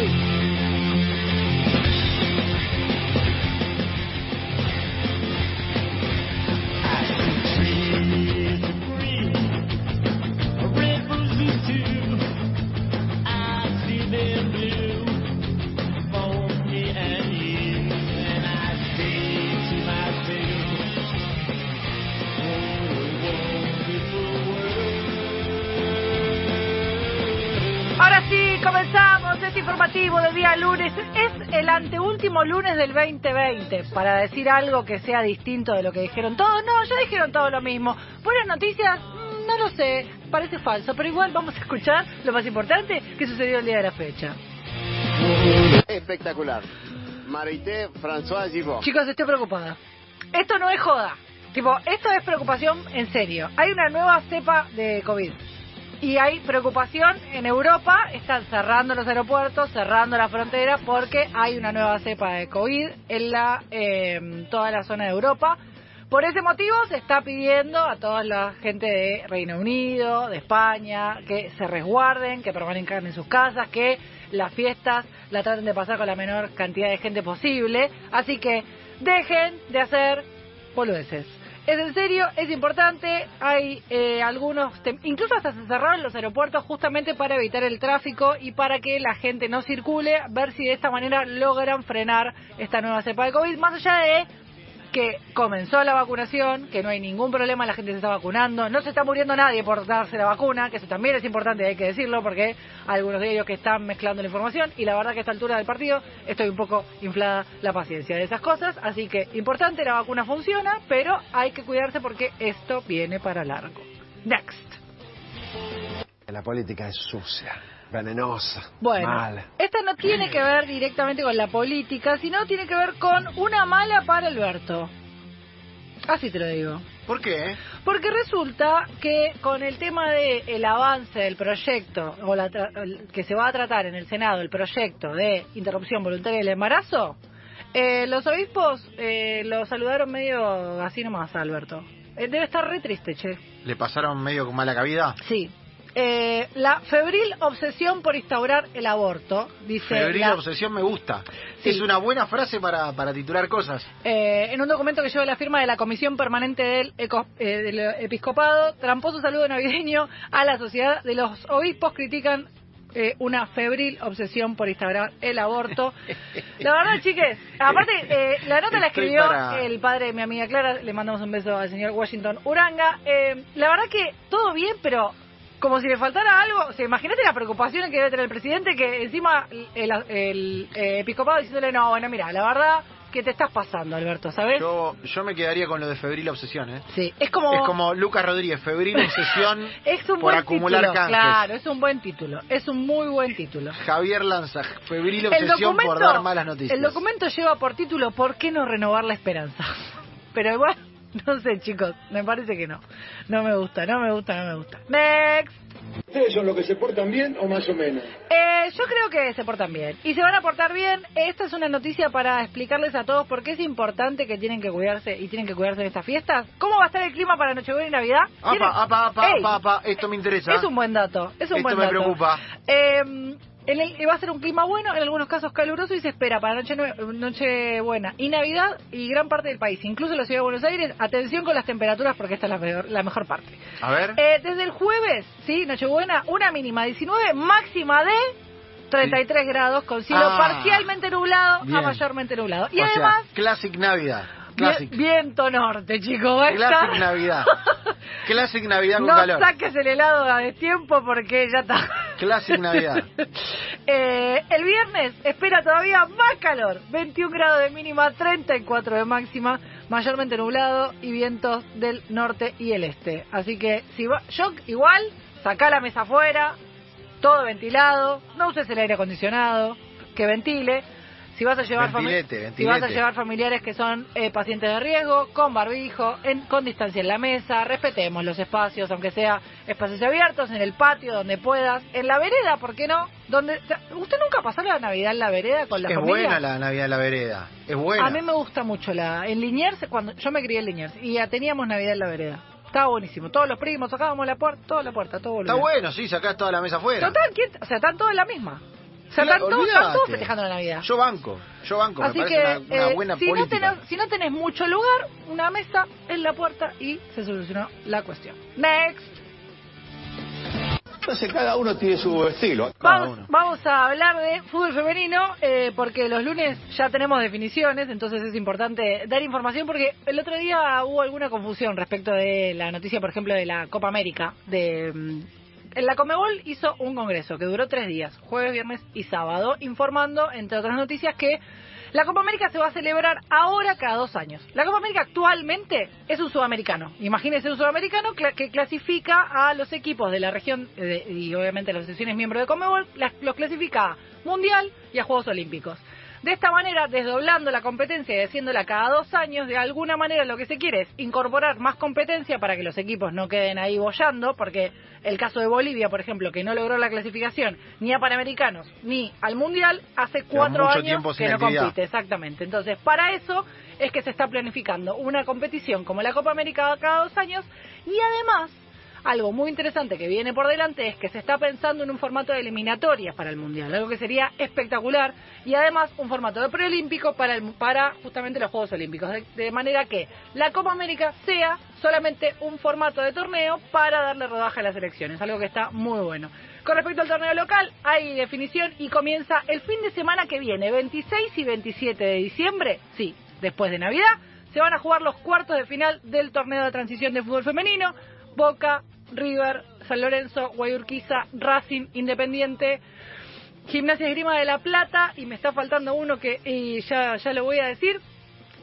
Sí. Este informativo de día lunes. Es el anteúltimo lunes del 2020. Para decir algo que sea distinto de lo que dijeron todos. No, ya dijeron todo lo mismo. Buenas noticias, Mm, no lo sé. Parece falso, pero igual vamos a escuchar lo más importante que sucedió el día de la fecha. Espectacular. Marité François Gibon. Chicos, estoy preocupada. Esto no es joda. Tipo, esto es preocupación en serio. Hay una nueva cepa de COVID. Y hay preocupación en Europa. Están cerrando los aeropuertos, cerrando la frontera, porque hay una nueva cepa de COVID en la, eh, toda la zona de Europa. Por ese motivo se está pidiendo a toda la gente de Reino Unido, de España, que se resguarden, que permanezcan en sus casas, que las fiestas la traten de pasar con la menor cantidad de gente posible. Así que dejen de hacer boludeces. Es en serio, es importante. Hay eh, algunos, incluso hasta se cerraron los aeropuertos justamente para evitar el tráfico y para que la gente no circule, ver si de esta manera logran frenar esta nueva cepa de COVID. Más allá de que comenzó la vacunación, que no hay ningún problema, la gente se está vacunando, no se está muriendo nadie por darse la vacuna, que eso también es importante, hay que decirlo, porque hay algunos de ellos que están mezclando la información y la verdad que a esta altura del partido estoy un poco inflada la paciencia de esas cosas, así que importante, la vacuna funciona, pero hay que cuidarse porque esto viene para largo. Next. La política es sucia, venenosa, Bueno, mala. esta no tiene que ver directamente con la política, sino tiene que ver con una mala para Alberto. Así te lo digo. ¿Por qué? Porque resulta que con el tema de el avance del proyecto o la tra- que se va a tratar en el Senado el proyecto de interrupción voluntaria del embarazo, eh, los obispos eh, lo saludaron medio así nomás a Alberto. Eh, debe estar re triste, che. ¿Le pasaron medio con mala cabida? Sí. Eh, la febril obsesión por instaurar el aborto, dice Febril la- obsesión me gusta. Sí. Es una buena frase para, para titular cosas. Eh, en un documento que lleva la firma de la Comisión Permanente del, Eco- eh, del Episcopado, tramposo saludo navideño a la sociedad de los obispos critican eh, una febril obsesión por instaurar el aborto. La verdad, chiques, aparte, eh, la nota la escribió para- el padre de mi amiga Clara, le mandamos un beso al señor Washington Uranga. Eh, la verdad que todo bien, pero como si le faltara algo, o sea, imagínate la preocupación que debe tener el presidente, que encima el, el, eh, episcopado diciéndole, no, bueno, mira, la verdad que te estás pasando, Alberto, ¿sabes? Yo, yo me quedaría con lo de febril obsesión, ¿eh? Sí, es como... Es como Lucas Rodríguez, febril obsesión es un por buen acumular título, canjes. claro, es un buen título, es un muy buen título. Javier Lanza, febril obsesión por dar malas noticias. el documento lleva por título ¿Por qué no renovar la esperanza? Pero igual, no sé chicos, me parece que no. No me gusta, no me gusta, no me gusta. Next. ¿Ustedes son los que se portan bien o más o menos? Eh, yo creo que se portan bien. Y se van a portar bien. Esta es una noticia para explicarles a todos por qué es importante que tienen que cuidarse y tienen que cuidarse en estas fiestas. ¿Cómo va a estar el clima para Nochebuena y Navidad? ¿Tienen- Apa, apa, apa, Ey, apa, apa, esto me interesa. Es un buen dato. Es un Esto buen me dato. preocupa. Eh, en el- va a ser un clima bueno, en algunos casos caluroso y se espera para noche, buena y Navidad y gran parte del país, incluso la ciudad de Buenos Aires. Atención con las temperaturas porque esta es la mejor, la mejor parte. A ver. Eh, desde el jueves, sí, Nochebuena, una mínima 19, máxima de 33 grados con cielo Ah, parcialmente nublado bien. a mayormente nublado. Y o además, sea, Classic Navidad. vi- Classic. viento norte, chicos. Classic Navidad. Classic Navidad con no calor. saques el helado a destiempo porque ya está. Classic Navidad. Eh, el viernes espera todavía más calor, 21 grados de mínima, 34 de máxima, mayormente nublado y vientos del norte y el este. Así que si va, yo igual, saca la mesa afuera, todo ventilado, no uses el aire acondicionado, que ventile. Si vas a llevar, fami- Ventilete, si vas a ventilete. llevar familiares que son eh, pacientes de riesgo, con barbijo, en- con distancia en la mesa, respetemos los espacios, aunque sea espacios abiertos, en el patio, donde puedas, en la vereda, ¿por qué no? Donde, o sea, ¿Usted nunca pasó la Navidad en la vereda con la es familia? buena la Navidad en la vereda. Es buena. A mí me gusta mucho la en Liniers, cuando yo me crié en Liniers y ya teníamos Navidad en la vereda. Estaba buenísimo. Todos los primos sacábamos la puerta, toda la puerta, todo Está bueno, sí, sacás toda la mesa afuera. Total, ¿quién- o sea, están todos en la misma. O sea, están todos, están todos Olvídate. festejando la Navidad. Yo banco, yo banco, Así me que parece una, una eh, buena si, no tenés, si no tenés mucho lugar, una mesa en la puerta y se solucionó la cuestión. Next. Entonces cada uno tiene su estilo. Cada Vamos, uno. vamos a hablar de fútbol femenino eh, porque los lunes ya tenemos definiciones, entonces es importante dar información porque el otro día hubo alguna confusión respecto de la noticia, por ejemplo, de la Copa América. De, mm, la Comebol hizo un congreso que duró tres días, jueves, viernes y sábado, informando, entre otras noticias, que la Copa América se va a celebrar ahora cada dos años. La Copa América actualmente es un sudamericano. Imagínense un sudamericano que clasifica a los equipos de la región eh, y obviamente las sesiones miembros de Comebol, los clasifica a Mundial y a Juegos Olímpicos. De esta manera, desdoblando la competencia y haciéndola cada dos años, de alguna manera lo que se quiere es incorporar más competencia para que los equipos no queden ahí bollando, porque el caso de Bolivia, por ejemplo, que no logró la clasificación ni a Panamericanos ni al Mundial, hace cuatro años que no actividad. compite. Exactamente. Entonces, para eso es que se está planificando una competición como la Copa América cada dos años y además algo muy interesante que viene por delante es que se está pensando en un formato de eliminatorias para el Mundial, algo que sería espectacular y además un formato de preolímpico para, el- para justamente los Juegos Olímpicos, de, de manera que la Copa América sea solamente un formato de torneo para darle rodaje a las elecciones, algo que está muy bueno. Con respecto al torneo local, hay definición y comienza el fin de semana que viene, 26 y 27 de diciembre, sí, después de Navidad, se van a jugar los cuartos de final del torneo de transición de fútbol femenino. Boca, River, San Lorenzo, Guayurquiza, Racing, Independiente, Gimnasia Esgrima de la Plata y me está faltando uno que y ya, ya lo voy a decir.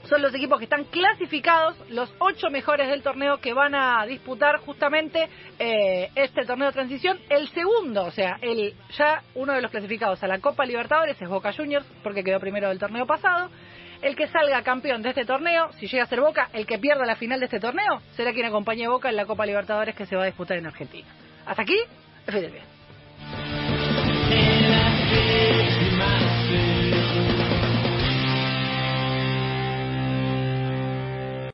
Son los equipos que están clasificados, los ocho mejores del torneo que van a disputar justamente eh, este torneo de transición. El segundo, o sea, el ya uno de los clasificados a la Copa Libertadores es Boca Juniors, porque quedó primero del torneo pasado. El que salga campeón de este torneo, si llega a ser Boca, el que pierda la final de este torneo, será quien acompañe a Boca en la Copa Libertadores que se va a disputar en Argentina. Hasta aquí, bien.